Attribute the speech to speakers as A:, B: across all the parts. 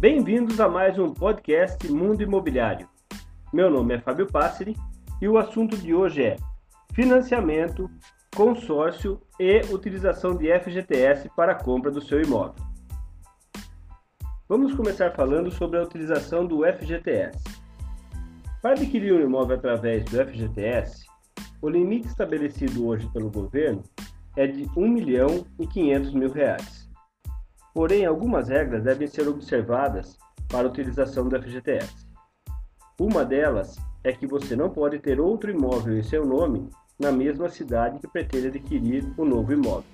A: Bem-vindos a mais um podcast Mundo Imobiliário. Meu nome é Fábio Passeri e o assunto de hoje é financiamento, consórcio e utilização de FGTS para a compra do seu imóvel. Vamos começar falando sobre a utilização do FGTS. Para adquirir um imóvel através do FGTS, o limite estabelecido hoje pelo governo é de R$ 1 milhão e 500 mil reais. Porém, algumas regras devem ser observadas para a utilização do FGTS. Uma delas é que você não pode ter outro imóvel em seu nome na mesma cidade que pretende adquirir o novo imóvel.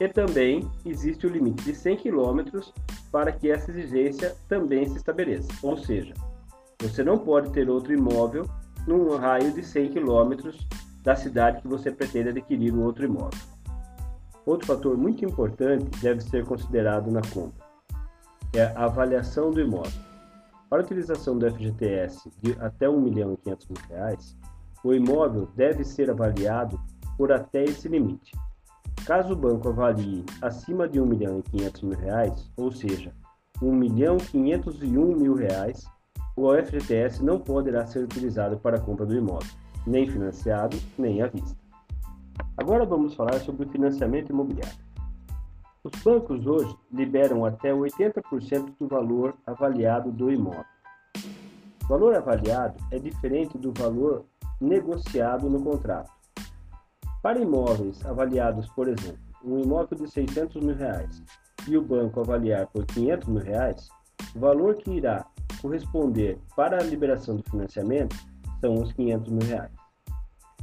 A: E também existe o limite de 100 km para que essa exigência também se estabeleça. Ou seja, você não pode ter outro imóvel num raio de 100 km da cidade que você pretende adquirir o outro imóvel. Outro fator muito importante deve ser considerado na compra é a avaliação do imóvel. Para a utilização do FGTS de até R$ 1 milhão e 500 mil reais, o imóvel deve ser avaliado por até esse limite. Caso o banco avalie acima de R$ 1 milhão e 500 mil reais, ou seja, R$ 1 milhão e 501 mil reais, o FGTS não poderá ser utilizado para a compra do imóvel, nem financiado, nem à vista. Agora vamos falar sobre o financiamento imobiliário. Os bancos hoje liberam até 80% do valor avaliado do imóvel. O valor avaliado é diferente do valor negociado no contrato. Para imóveis avaliados, por exemplo, um imóvel de 600 mil reais e o banco avaliar por 500 mil reais, o valor que irá corresponder para a liberação do financiamento são os 500 mil reais.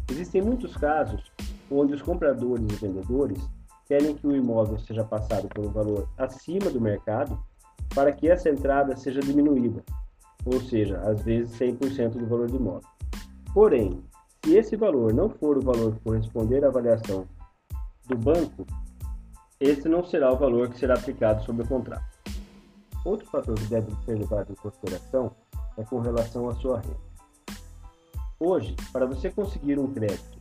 A: Existem muitos casos onde os compradores e vendedores querem que o imóvel seja passado por um valor acima do mercado para que essa entrada seja diminuída, ou seja, às vezes 100% do valor do imóvel. Porém, se esse valor não for o valor que corresponder à avaliação do banco, esse não será o valor que será aplicado sobre o contrato. Outro fator que deve ser levado em consideração é com relação à sua renda. Hoje, para você conseguir um crédito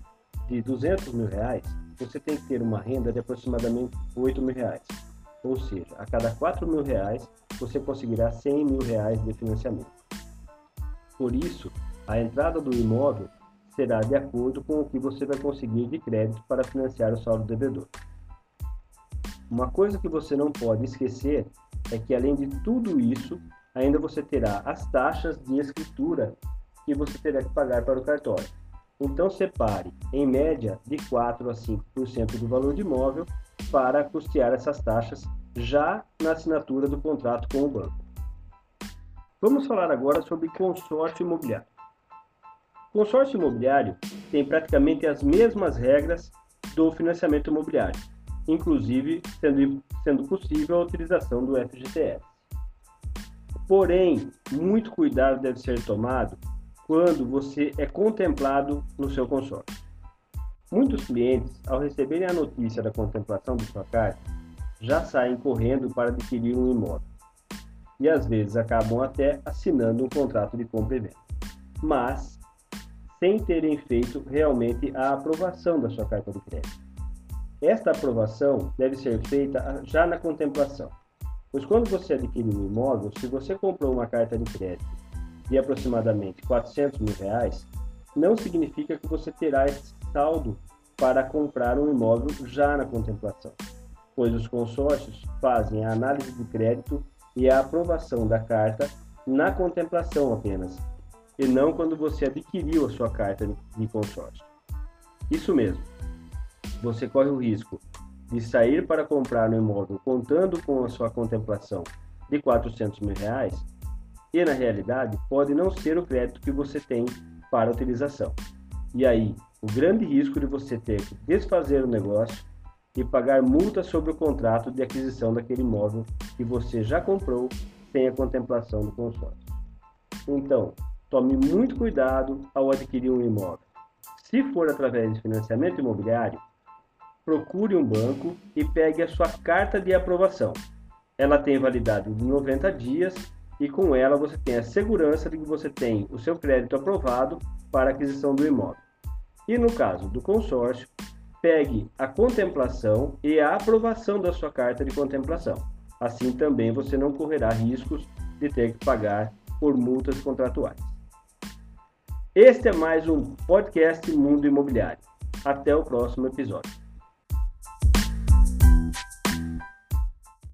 A: de 200 mil reais, você tem que ter uma renda de aproximadamente 8 mil reais. Ou seja, a cada 4 mil reais, você conseguirá 100 mil reais de financiamento. Por isso, a entrada do imóvel será de acordo com o que você vai conseguir de crédito para financiar o saldo devedor. Uma coisa que você não pode esquecer é que, além de tudo isso, ainda você terá as taxas de escritura que você terá que pagar para o cartório. Então, separe, em média, de 4 a 5% do valor de imóvel para custear essas taxas já na assinatura do contrato com o banco. Vamos falar agora sobre consórcio imobiliário. Consórcio imobiliário tem praticamente as mesmas regras do financiamento imobiliário, inclusive sendo, sendo possível a utilização do FGTS. Porém, muito cuidado deve ser tomado quando você é contemplado no seu consórcio. Muitos clientes, ao receberem a notícia da contemplação de sua carta, já saem correndo para adquirir um imóvel e às vezes acabam até assinando um contrato de compra e venda, mas sem terem feito realmente a aprovação da sua carta de crédito. Esta aprovação deve ser feita já na contemplação, pois quando você adquire um imóvel, se você comprou uma carta de crédito de aproximadamente 400 mil reais, não significa que você terá esse saldo para comprar um imóvel já na contemplação, pois os consórcios fazem a análise de crédito e a aprovação da carta na contemplação apenas, e não quando você adquiriu a sua carta de consórcio. Isso mesmo, você corre o risco de sair para comprar um imóvel contando com a sua contemplação de 400 mil reais e na realidade pode não ser o crédito que você tem para a utilização. E aí, o grande risco de você ter que desfazer o negócio e pagar multa sobre o contrato de aquisição daquele imóvel que você já comprou sem a contemplação do consórcio. Então, tome muito cuidado ao adquirir um imóvel. Se for através de financiamento imobiliário, procure um banco e pegue a sua carta de aprovação. Ela tem validade de 90 dias e com ela você tem a segurança de que você tem o seu crédito aprovado para aquisição do imóvel. E no caso do consórcio, pegue a contemplação e a aprovação da sua carta de contemplação. Assim também você não correrá riscos de ter que pagar por multas contratuais. Este é mais um podcast Mundo Imobiliário. Até o próximo episódio.